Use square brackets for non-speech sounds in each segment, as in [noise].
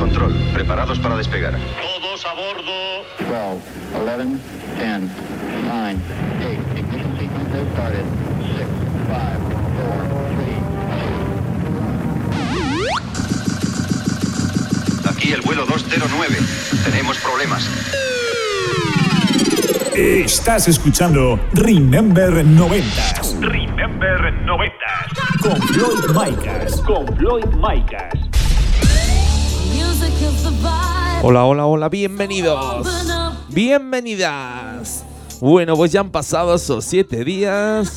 9 a control, preparados para despegar. Todos a bordo. 12, 11, 10, 9, 8, ignition sequence has started. 6, 5, 4, 3, Aquí el vuelo 209. Tenemos problemas. Estás escuchando Remember 90 Remember 90. con Floyd Micas. Con Floyd Micas. Hola, hola, hola, bienvenidos. Bienvenidas. Bueno, pues ya han pasado esos siete días.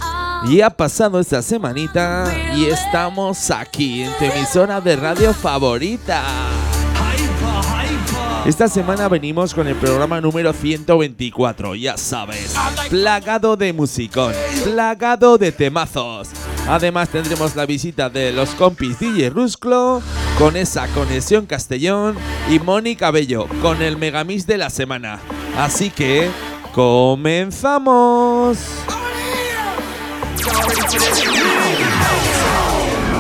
Y ha pasado esta semanita. Y estamos aquí en tu emisora de radio favorita. Esta semana venimos con el programa número 124, ya sabes, plagado de musicón, plagado de temazos. Además tendremos la visita de los compis DJ Rusclo con esa conexión Castellón y Mónica Bello con el megamix de la semana. Así que, comenzamos.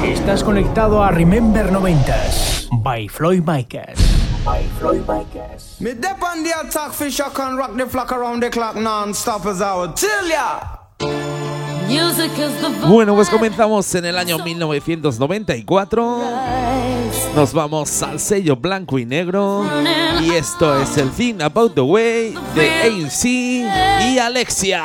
Estás conectado a Remember 90s by Floyd Micas. By Floyd Micas. Me dip on the attack fish I can rock the flock around the clock non-stop as I would tell ya. Bueno, pues comenzamos en el año 1994. Nos vamos al sello blanco y negro. Y esto es el Thing About the Way de ANC y Alexia.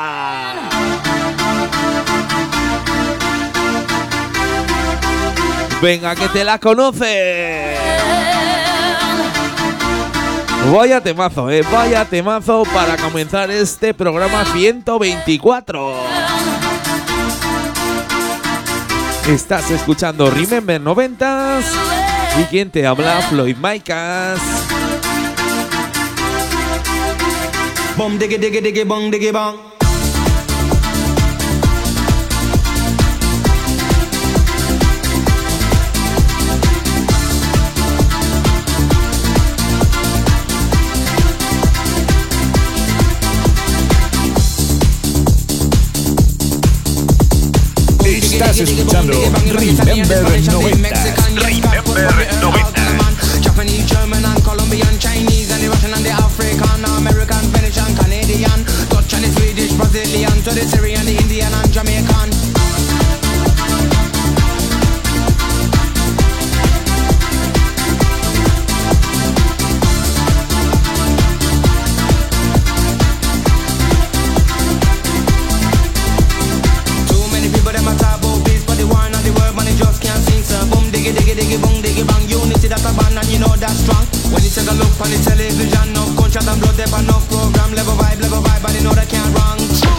Venga, que te la conoce. Vaya temazo, eh. Vaya temazo para comenzar este programa 124. Estás escuchando Remember 90s y quien te habla Floyd Micas. Estás escuchando Remember 90 Remember 90. Japanese, German and Colombian, Chinese and the Russian and the African, American, Venetian, Canadian, Dutch and the Swedish, Brazilian, to the Syrian, the Indian and Jamaican. A look on the television, enough gunshot and blood, there enough program, level vibe, level vibe, and you know they can't wrong.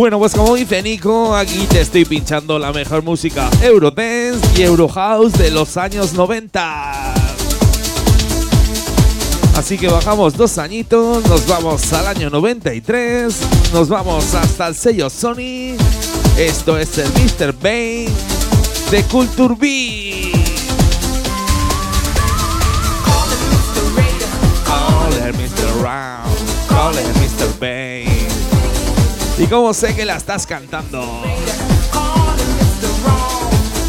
Bueno, pues como dice Nico, aquí te estoy pinchando la mejor música Eurodance y Eurohouse de los años 90. Así que bajamos dos añitos, nos vamos al año 93, nos vamos hasta el sello Sony. Esto es el Mr. Bane de Culture B. Mr. Round, Mr. Bane. ¿Y cómo sé que la estás cantando?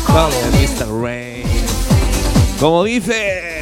Todo Mr. Rain. Como dice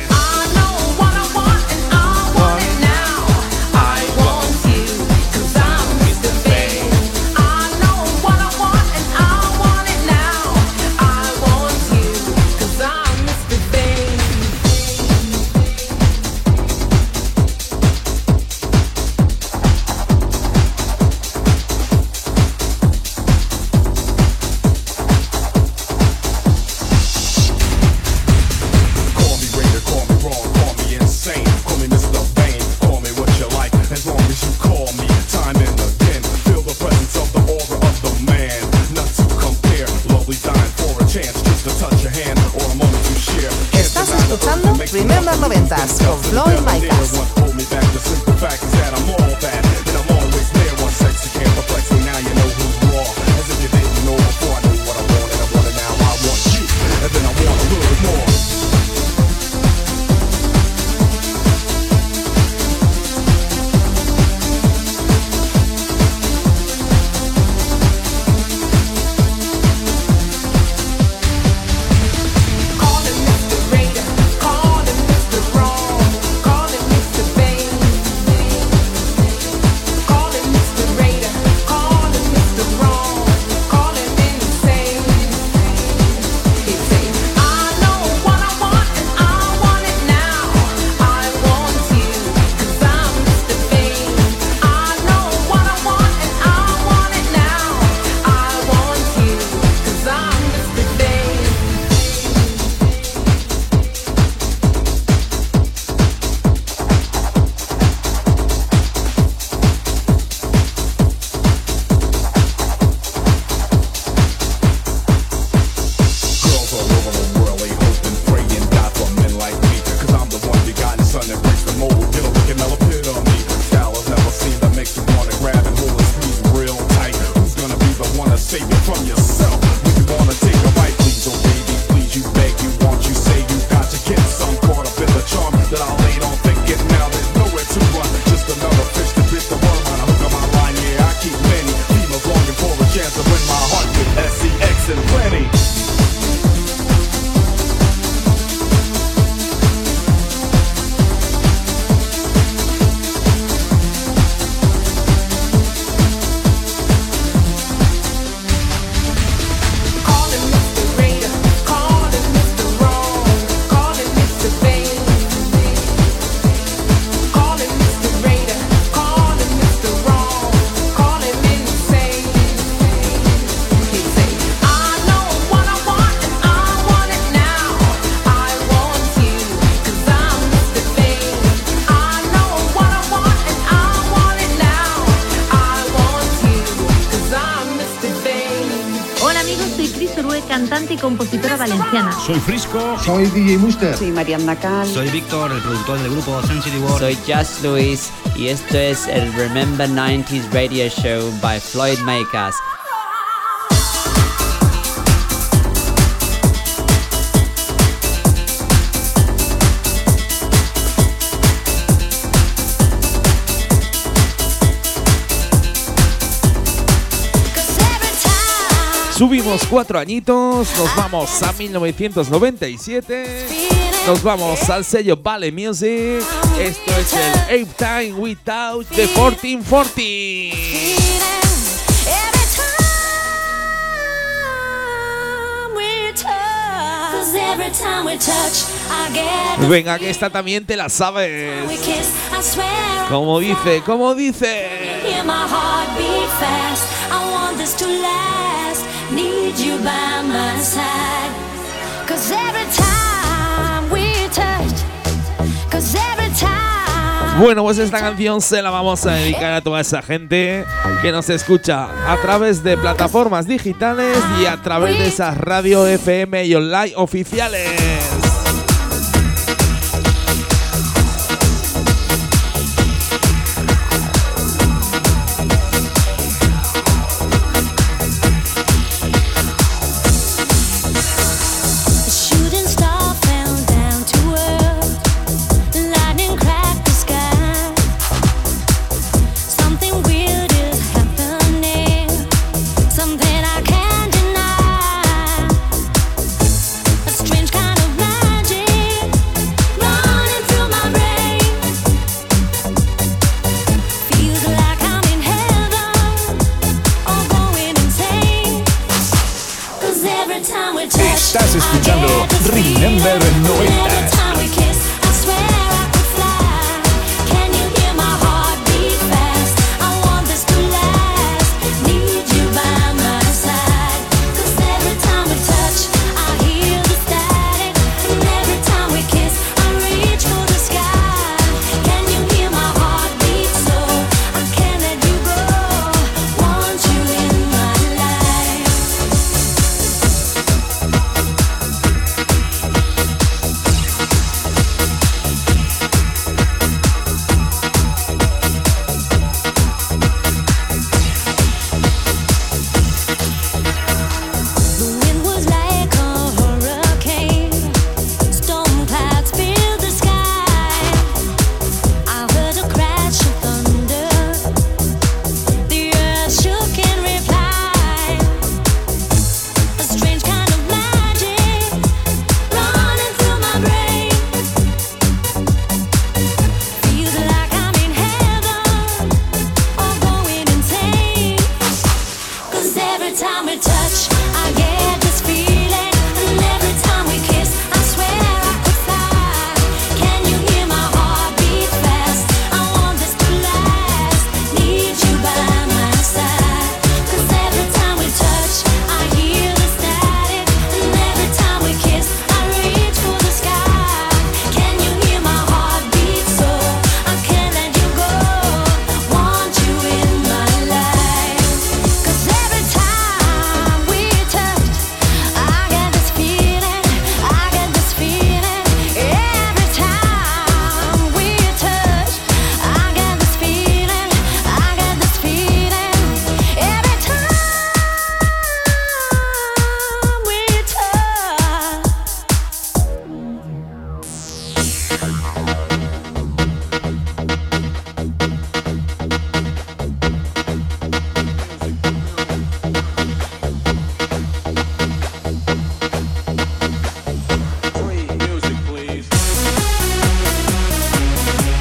las noventas con Floyd Micas. cantante y compositora valenciana. Soy Frisco. Soy DJ Muster. Soy Mariana Cal. Soy Víctor, el productor del grupo Sensitive World. Soy Just Luis y esto es el Remember 90s Radio Show by Floyd Makers. Subimos cuatro añitos, nos vamos a 1997, nos vamos al sello Vale Music. Esto es el Ape Time Without the 1440. Venga, que esta también te la sabes. Como dice, como dice. Bueno, pues esta canción se la vamos a dedicar a toda esa gente que nos escucha a través de plataformas digitales y a través de esas radio FM y online oficiales.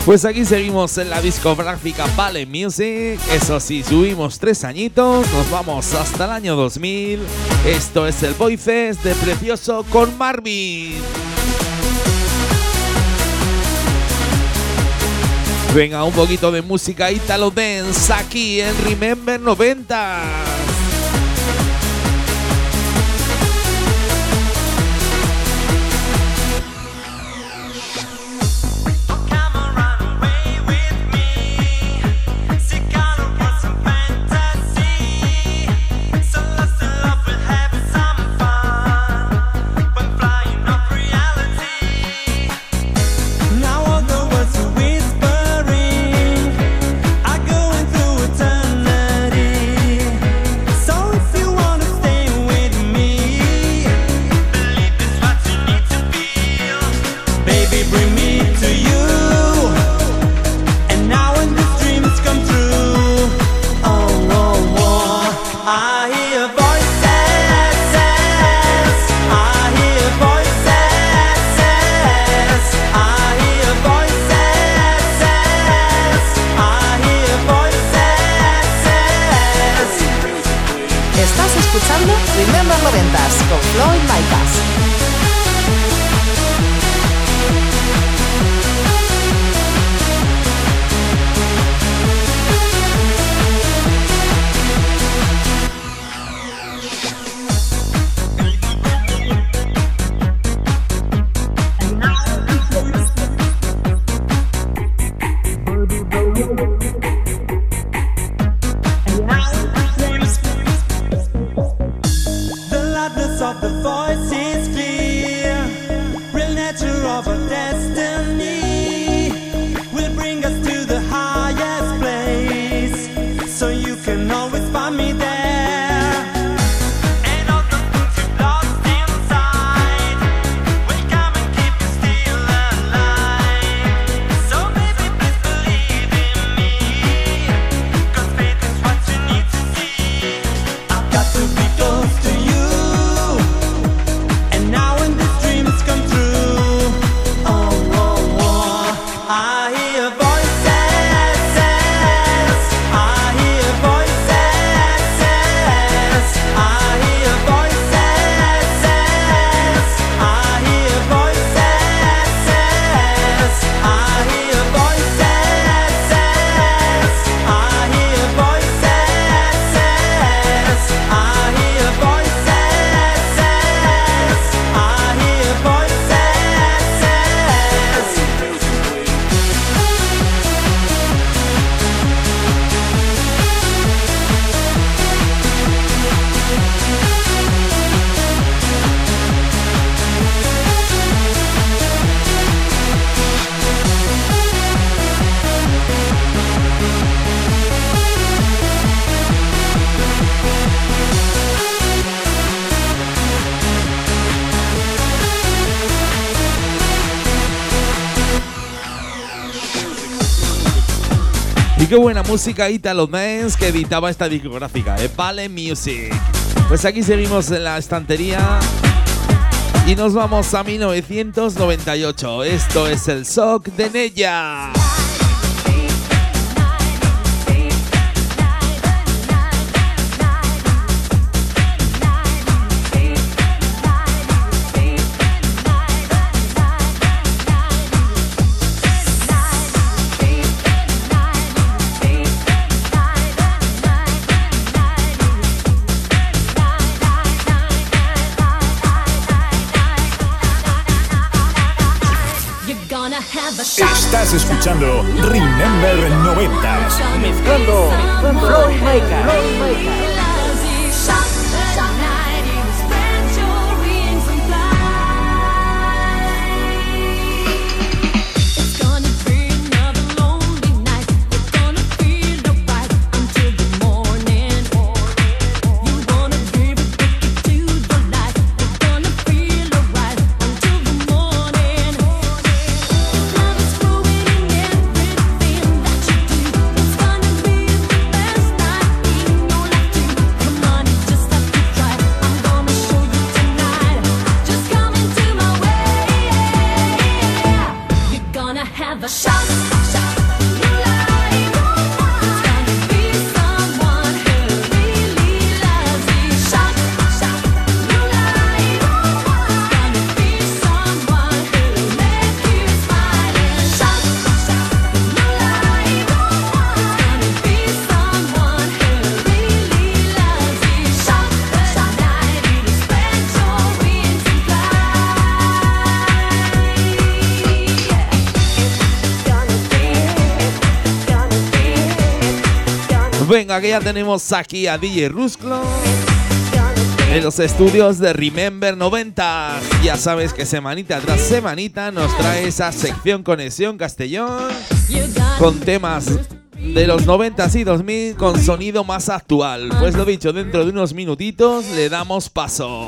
Pues aquí seguimos en la discográfica Vale Music. Eso sí, subimos tres añitos, nos vamos hasta el año 2000. Esto es el Boyfest de Precioso con Marvin. Venga, un poquito de música Italo Dance aquí en Remember 90. fast qué buena música Italo Dance que editaba esta discográfica, de Vale Music. Pues aquí seguimos en la estantería y nos vamos a 1998. Esto es el SOC de Nella. Estás escuchando Remember 90s. Mezclando Floyd Venga, que ya tenemos aquí a DJ Rusclo en los estudios de Remember 90. Ya sabes que semanita tras semanita nos trae esa sección Conexión Castellón con temas de los 90 y 2000 con sonido más actual. Pues lo dicho, dentro de unos minutitos le damos paso.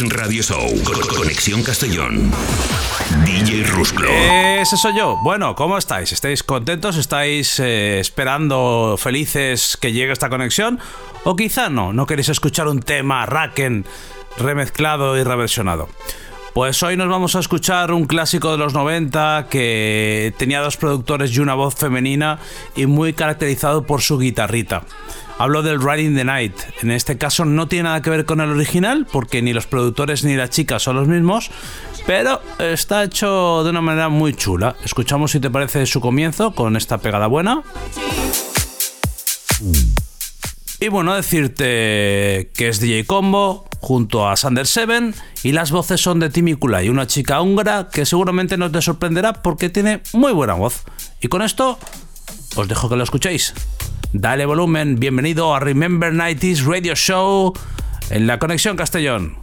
Radio Show. Con- Conexión Castellón. DJ Rusclo. Ese soy yo. Bueno, ¿cómo estáis? ¿Estáis contentos? ¿Estáis eh, esperando felices que llegue esta conexión? O quizá no, no queréis escuchar un tema Raken remezclado y reversionado. Pues hoy nos vamos a escuchar un clásico de los 90 que tenía dos productores y una voz femenina y muy caracterizado por su guitarrita. Hablo del Riding the Night. En este caso no tiene nada que ver con el original porque ni los productores ni la chica son los mismos, pero está hecho de una manera muy chula. Escuchamos si te parece su comienzo con esta pegada buena. Y bueno, decirte que es DJ Combo junto a Sander Seven y las voces son de Timmy Kulai, una chica húngara que seguramente no te sorprenderá porque tiene muy buena voz. Y con esto os dejo que lo escuchéis. Dale volumen, bienvenido a Remember 90s Radio Show en la Conexión Castellón.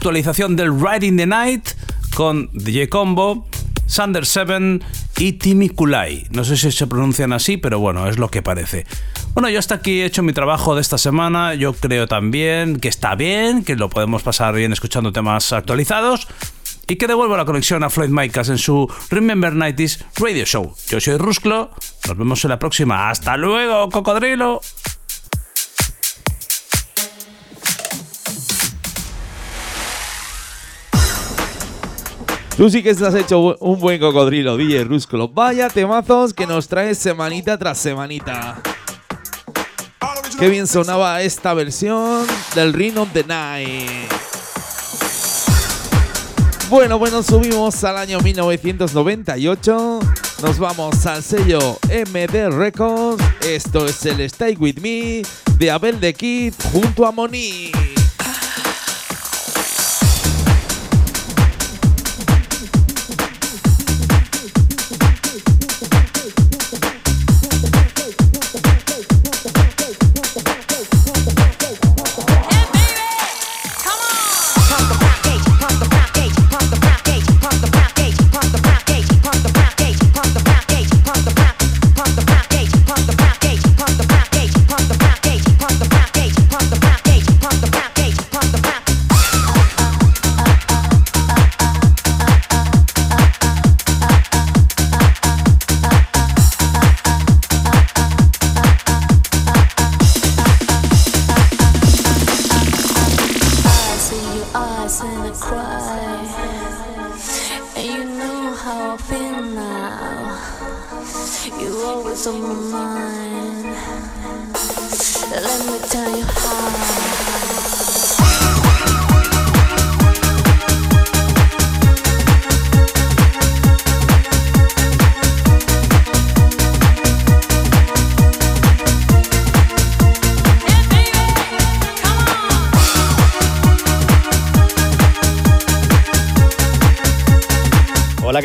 Actualización del Riding the Night con DJ Combo, Sander Seven y Timmy Kulai. No sé si se pronuncian así, pero bueno, es lo que parece. Bueno, yo hasta aquí he hecho mi trabajo de esta semana. Yo creo también que está bien, que lo podemos pasar bien escuchando temas actualizados. Y que devuelvo la conexión a Floyd Micas en su Remember 90s Radio Show. Yo soy Rusclo. Nos vemos en la próxima. ¡Hasta luego, cocodrilo! Tú sí que estás hecho un buen cocodrilo, DJ Rúsculo. Vaya temazos que nos traes semanita tras semanita. Qué bien sonaba esta versión del Ring of the Night. Bueno, bueno, subimos al año 1998 nos vamos al sello MD Records. Esto es el Stay With Me de Abel de Kid junto a Moni.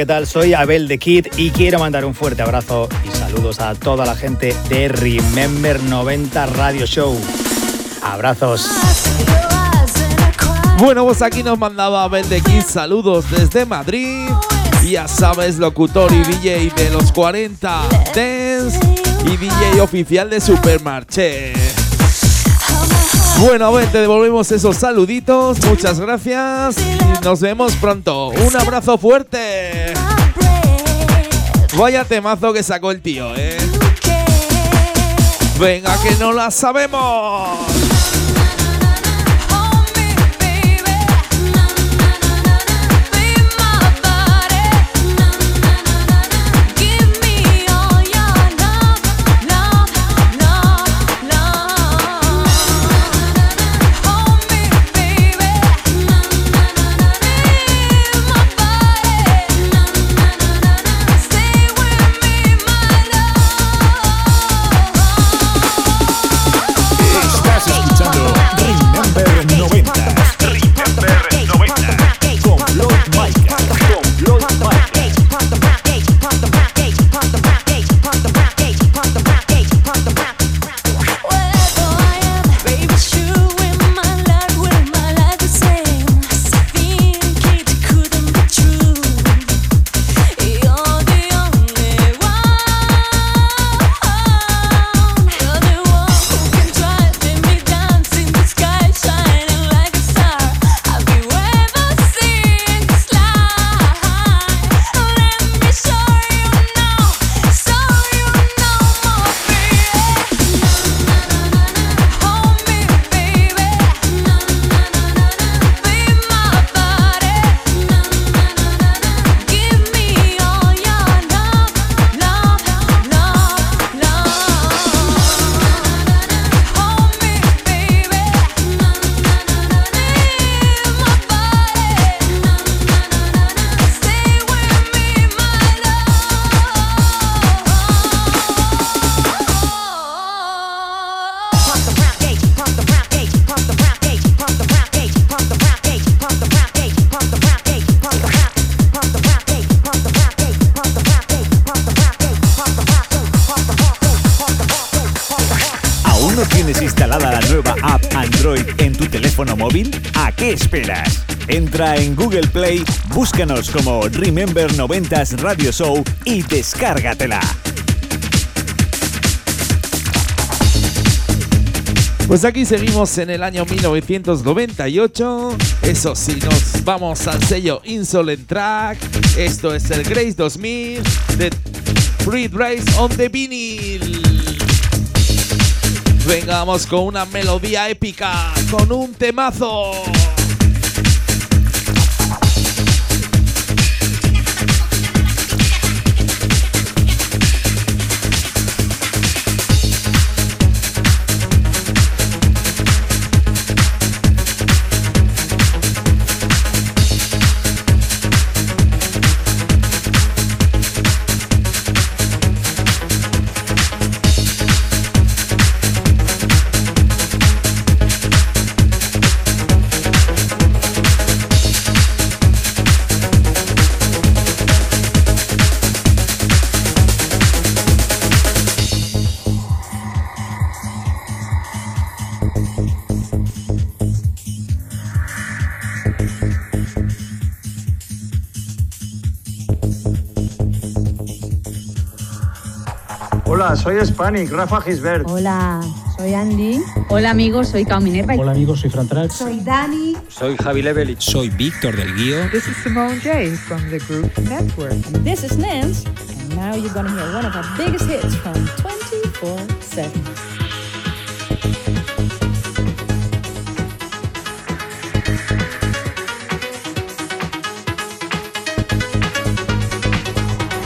¿Qué tal? Soy Abel de Kid y quiero mandar un fuerte abrazo y saludos a toda la gente de Remember 90 Radio Show. Abrazos. Bueno, pues aquí nos mandaba Abel de Kid saludos desde Madrid. Ya sabes, locutor y DJ de los 40 Dance y DJ oficial de Supermarché. Bueno, a ver, te devolvemos esos saluditos. Muchas gracias y nos vemos pronto. Un abrazo fuerte. Vaya temazo que sacó el tío, ¿eh? Venga, que no la sabemos. Play, búscanos como Remember 90s Radio Show y descárgatela. Pues aquí seguimos en el año 1998. Eso sí, nos vamos al sello Insolent Track. Esto es el Grace 2000 de Free Race on the Vinyl. Vengamos con una melodía épica, con un temazo. Hola, soy Hispanic, Rafa Gisbert. Hola, soy Andy. Hola amigos, soy Cao Minerva. Hola amigos, soy Fran Trax. Soy Dani. Soy Javi Levelich. Soy Víctor del Guío. This is Simone J from the group Network. This is Nance, and now you're gonna hear one of our biggest hits from 24-7.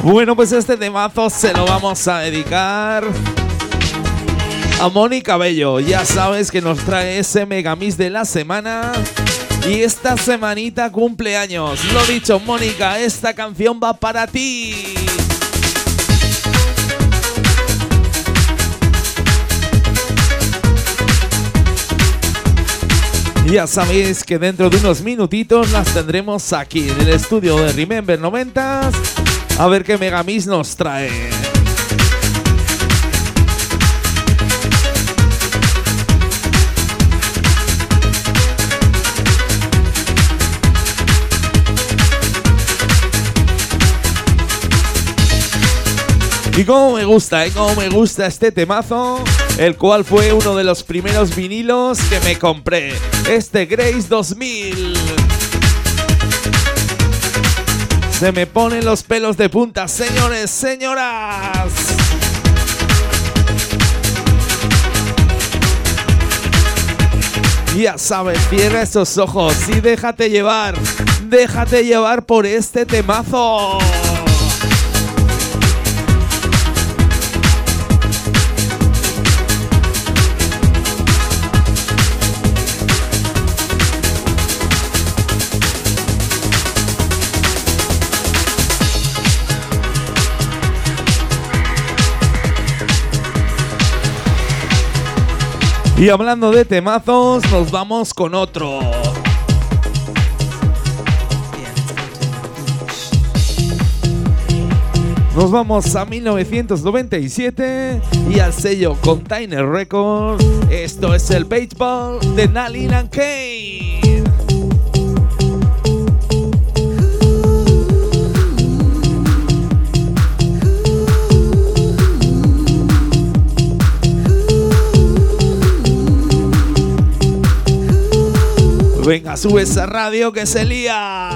Bueno, pues este temazo se lo vamos a dedicar a Mónica Bello. Ya sabes que nos trae ese megamix de la semana. Y esta semanita cumpleaños. Lo dicho, Mónica, esta canción va para ti. Ya sabéis que dentro de unos minutitos las tendremos aquí en el estudio de Remember 90s. A ver qué Megamix nos trae. Y cómo me gusta, ¿eh? Cómo me gusta este temazo, el cual fue uno de los primeros vinilos que me compré. Este Grace 2000. Se me ponen los pelos de punta, señores, señoras. Ya sabes, cierra esos ojos y déjate llevar. Déjate llevar por este temazo. Y hablando de temazos, nos vamos con otro. Nos vamos a 1997 y al sello Container Records. Esto es el baseball de Nalin and Kane. Venga, sube esa radio que se lía.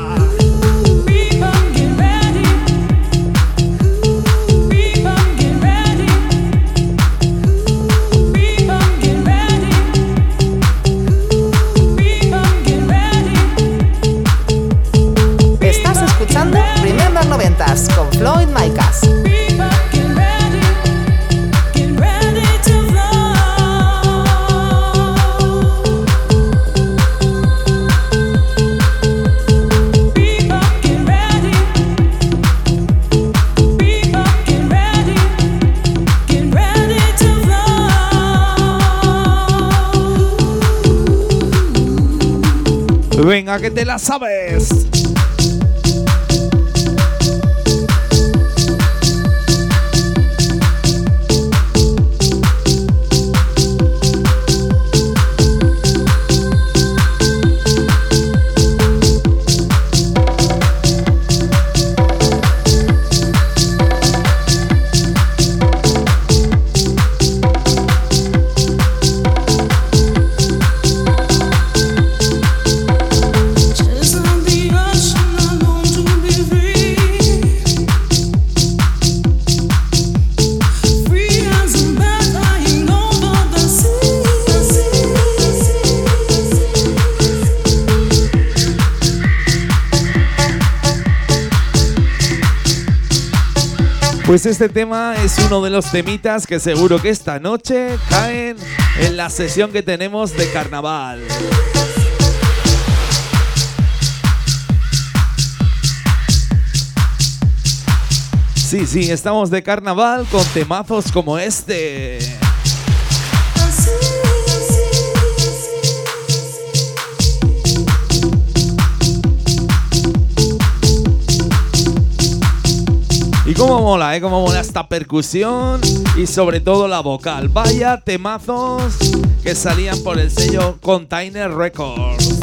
Que te la sabes. Pues este tema es uno de los temitas que seguro que esta noche caen en la sesión que tenemos de carnaval. Sí, sí, estamos de carnaval con temazos como este. Y cómo mola, ¿eh? Cómo mola esta percusión y sobre todo la vocal. Vaya temazos que salían por el sello Container Records.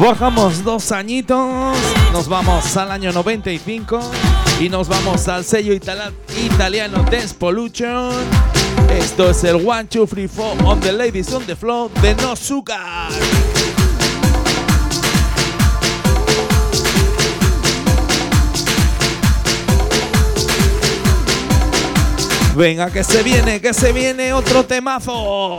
Bajamos dos añitos, nos vamos al año 95 y nos vamos al sello italiano Dance. Esto es el One, Two, Three, Four on the Ladies on the Floor de No Sugar. Venga, que se viene, que se viene otro temazo.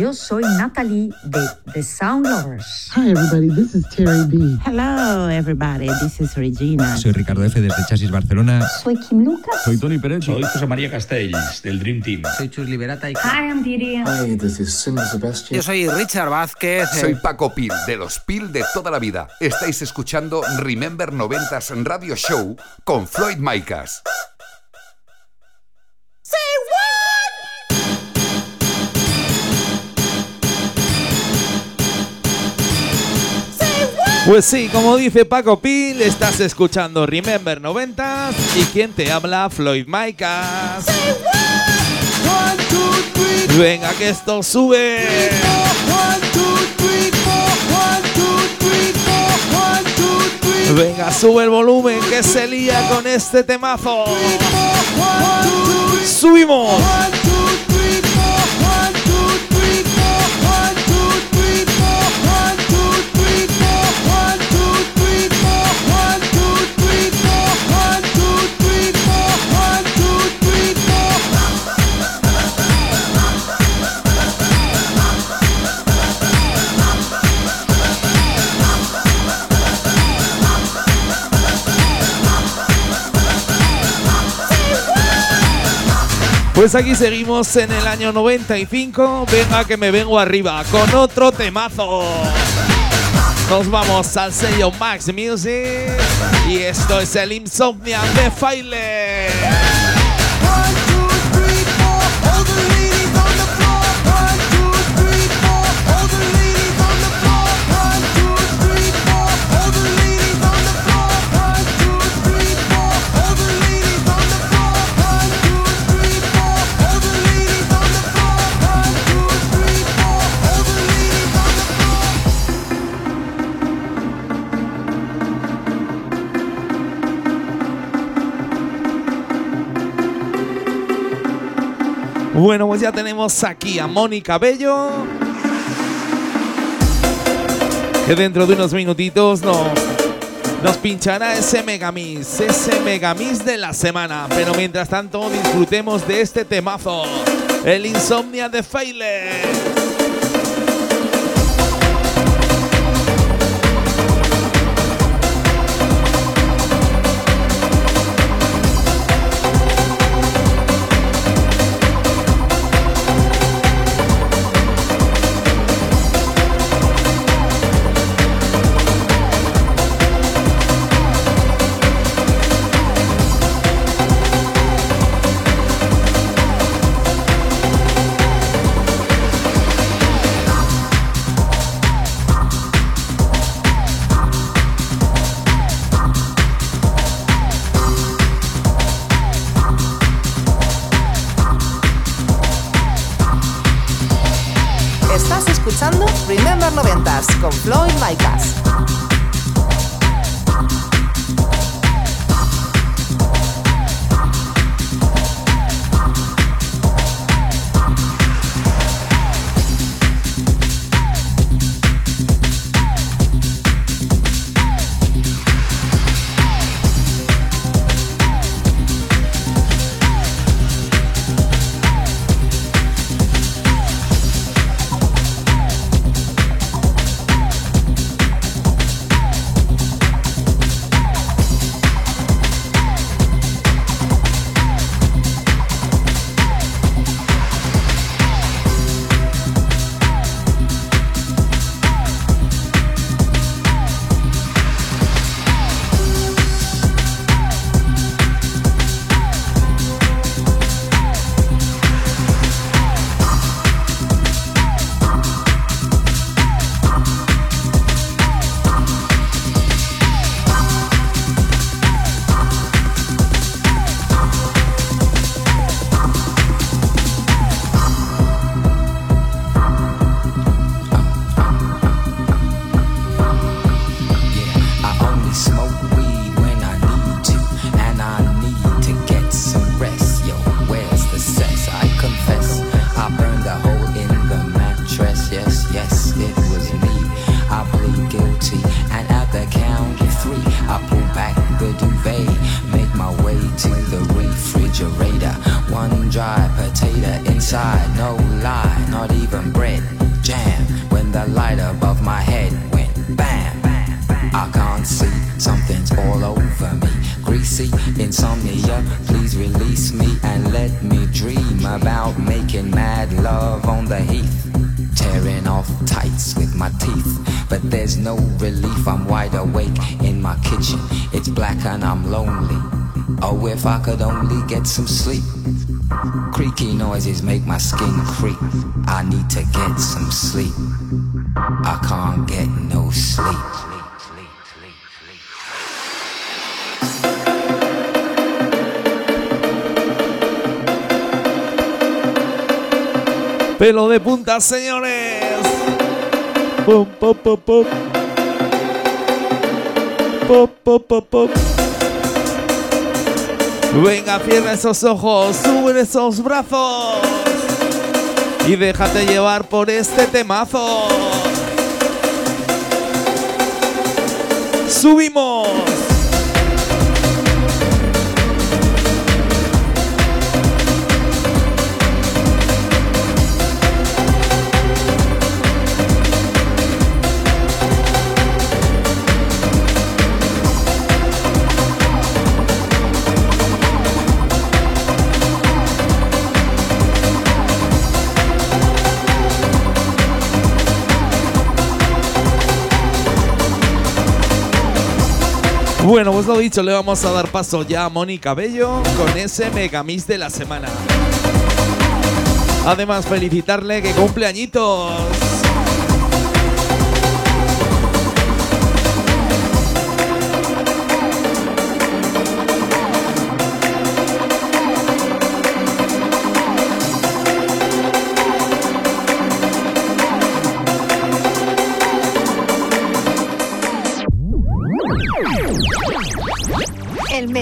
Yo soy Natalie de The Sound Lovers. Hi, everybody. This is Terry B. Hello, everybody. This is Regina. Soy Ricardo F. desde Chasis Barcelona. Soy Kim Lucas. Soy Tony Pérez. Soy José María Castells, del Dream Team. Soy Chus Liberata y... Hi, I'm Didi. Hi, this is Sim Sebastian. Yo soy Richard Vázquez. Soy Paco Pil, de los Pil de toda la vida. Estáis escuchando Remember 90s Radio Show con Floyd Micas. Pues sí, como dice Paco Pil, estás escuchando Remember 90 y quien te habla, Floyd Micas. Venga, que esto sube. Venga, sube el volumen que se lía con este temazo. Subimos. Pues aquí seguimos en el año 95. Venga que me vengo arriba con otro temazo. Nos vamos al sello Max Music y esto es el Insomnia de File. Bueno, pues ya tenemos aquí a Mónica Bello. Que dentro de unos minutitos nos, nos pinchará ese megamix, ese megamix de la semana. Pero mientras tanto, disfrutemos de este temazo: el insomnia de Faile. Get some sleep. Creaky noises make my skin creep. I need to get some sleep. I can't get no sleep. Pelo de punta, señores. Pum, pum, pum, pum. Pum, pum, pum, pum. Venga, cierra esos ojos, sube esos brazos y déjate llevar por este temazo. Subimos. Bueno, pues lo dicho, le vamos a dar paso ya a Mónica Bello con ese megamix de la semana. Además, felicitarle que cumple añitos.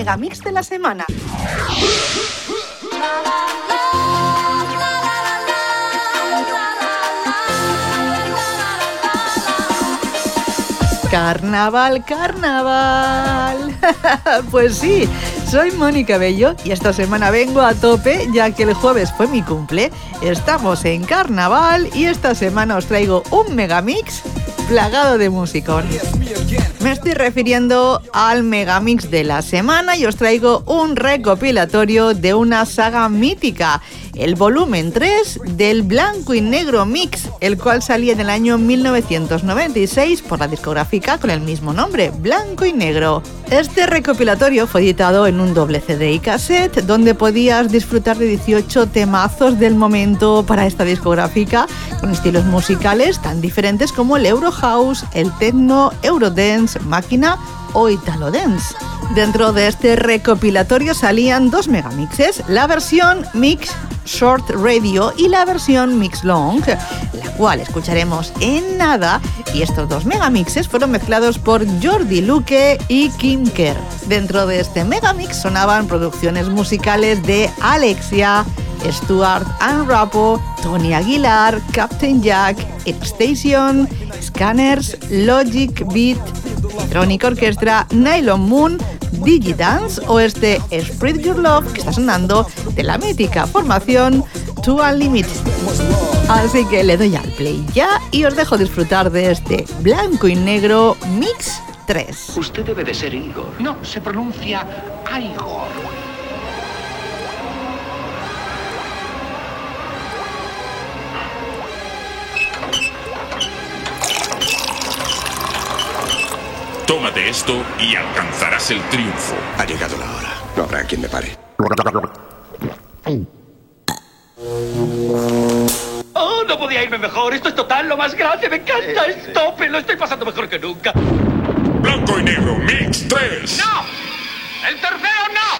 megamix de la semana. Carnaval, carnaval. [laughs] pues sí, soy Mónica Bello y esta semana vengo a tope ya que el jueves fue mi cumple. Estamos en carnaval y esta semana os traigo un megamix plagado de musicón. Me estoy refiriendo al megamix de la semana y os traigo un recopilatorio de una saga mítica, el volumen 3 del Blanco y Negro Mix, el cual salía en el año 1996 por la discográfica con el mismo nombre, Blanco y Negro. Este recopilatorio fue editado en un doble CD y cassette donde podías disfrutar de 18 temazos del momento para esta discográfica con estilos musicales tan diferentes como el Euro House, el Techno, Eurodance, Máquina o Italo Dance. Dentro de este recopilatorio salían dos megamixes, la versión Mix Short Radio y la versión Mix Long, la cual escucharemos en nada, y estos dos megamixes fueron mezclados por Jordi Luque y Kim Kerr. Dentro de este megamix sonaban producciones musicales de Alexia, Stuart and Rapo, Tony Aguilar, Captain Jack, Station, Scanners, Logic Beat, Electronic Orchestra, Nylon Moon, Digidance o este Spread Your Love que está sonando de la mítica formación To Unlimited. Así que le doy al play ya y os dejo disfrutar de este blanco y negro Mix 3. Usted debe de ser Igor. No, se pronuncia Igor. Tómate esto y alcanzarás el triunfo. Ha llegado la hora. No habrá quien me pare. Oh, no podía irme mejor. Esto es total, lo más grande. Me encanta. Es tope. Lo estoy pasando mejor que nunca. Blanco y negro, Mix 3. ¡No! ¡El tercero no!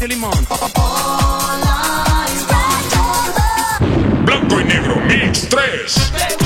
Medio limón. Blanco y negro, Mix 3.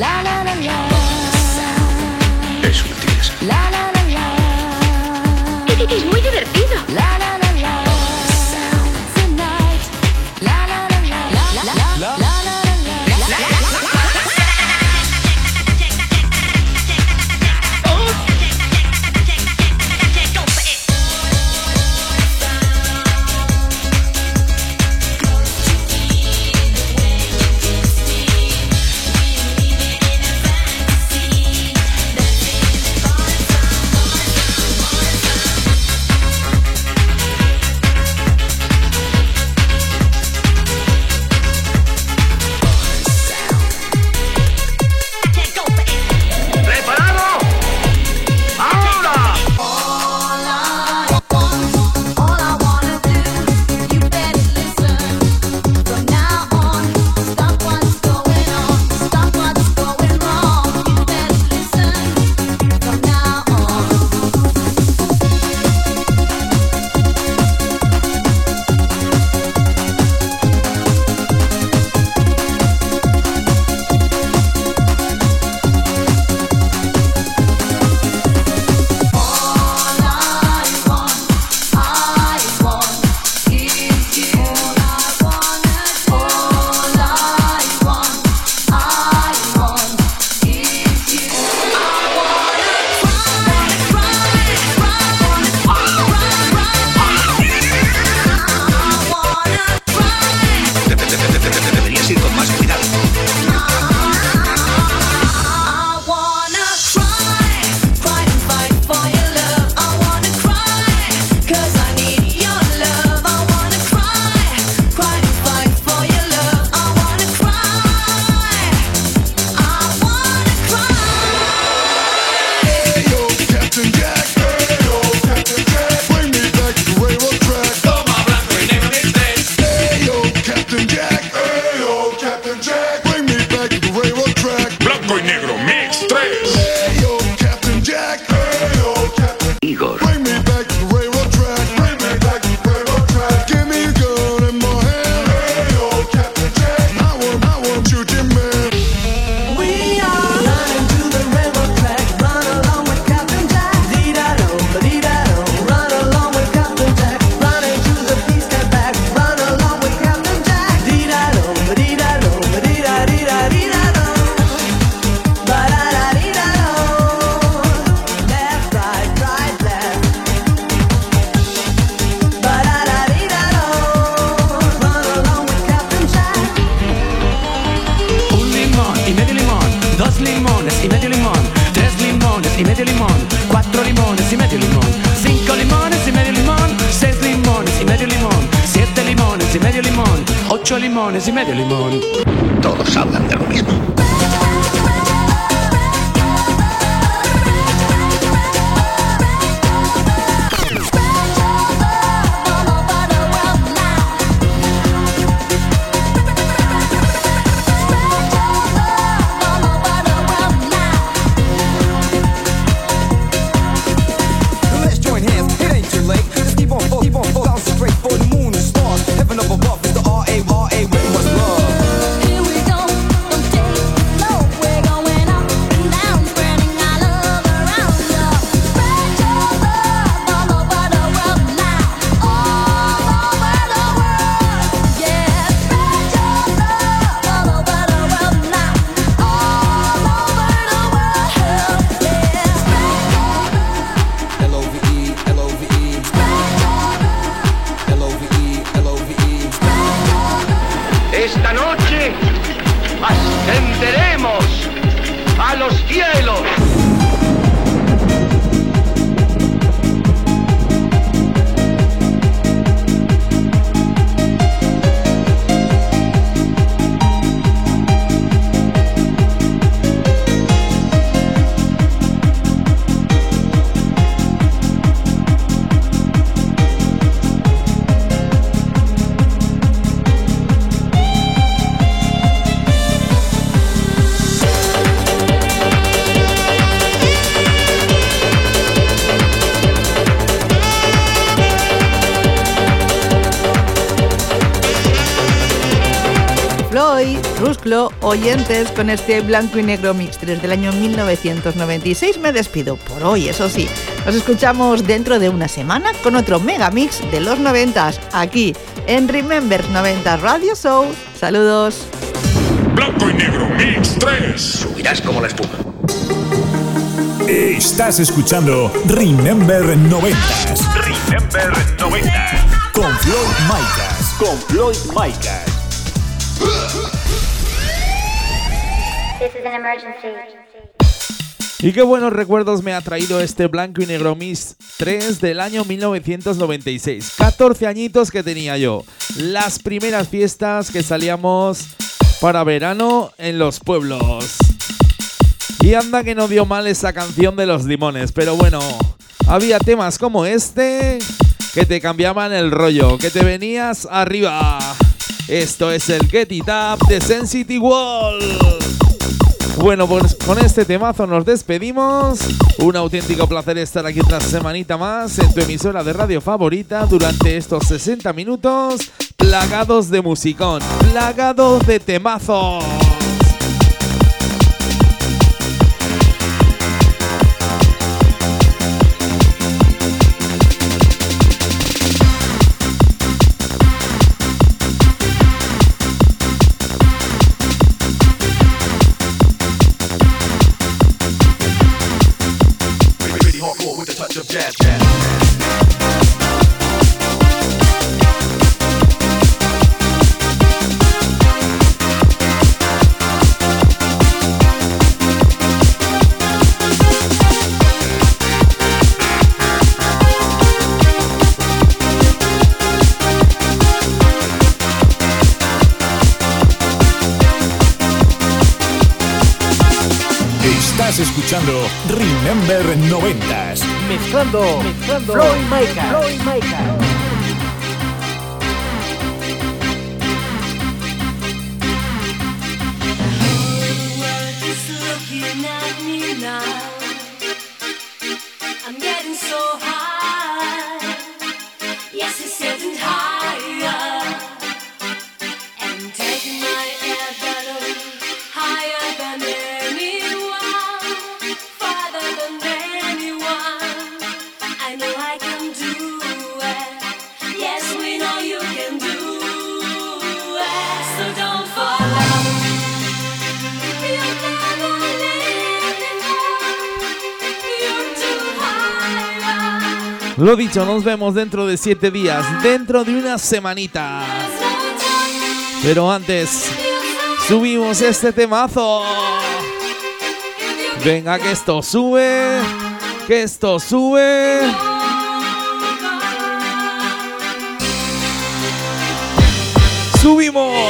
La, la. Oyentes, con este blanco y negro mix 3 del año 1996 me despido por hoy, eso sí. Nos escuchamos dentro de una semana con otro mega mix de los 90 aquí en Remember 90 Radio Show. Saludos. Blanco y negro Mix 3. Subirás como la espuma. Estás escuchando Remember 90 Remember 90. con Floyd Micas. Con Floyd Micas. Y qué buenos recuerdos me ha traído este blanco y negro Mix 3 del año 1996. 14 añitos que tenía yo. Las primeras fiestas que salíamos para verano en los pueblos. Y anda que no dio mal esa canción de los limones, pero bueno, había temas como este que te cambiaban el rollo, que te venías arriba. Esto es el Get It Up de Sensity Wall. Bueno, pues con este temazo nos despedimos. Un auténtico placer estar aquí otra semanita más en tu emisora de radio favorita durante estos 60 minutos plagados de musicón, plagados de temazos. Escuchando Remember 90 Mezclando, mezclando. Floyd Maker. Floyd Maker. Lo dicho, nos vemos dentro de 7 días, dentro de una semanita. Pero antes, subimos este temazo. Venga, que esto sube, que esto sube. subimos.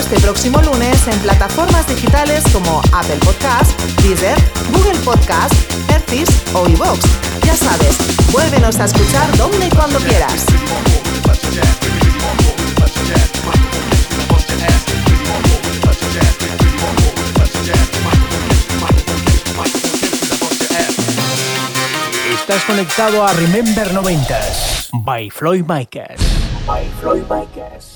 Este próximo lunes en plataformas digitales como Apple Podcast, Deezer, Google Podcast, Hertis o iVoox. Ya sabes, vuélvenos a escuchar donde y cuando quieras. Estás conectado a Remember 90s by Floyd Micas. By Floyd Micas.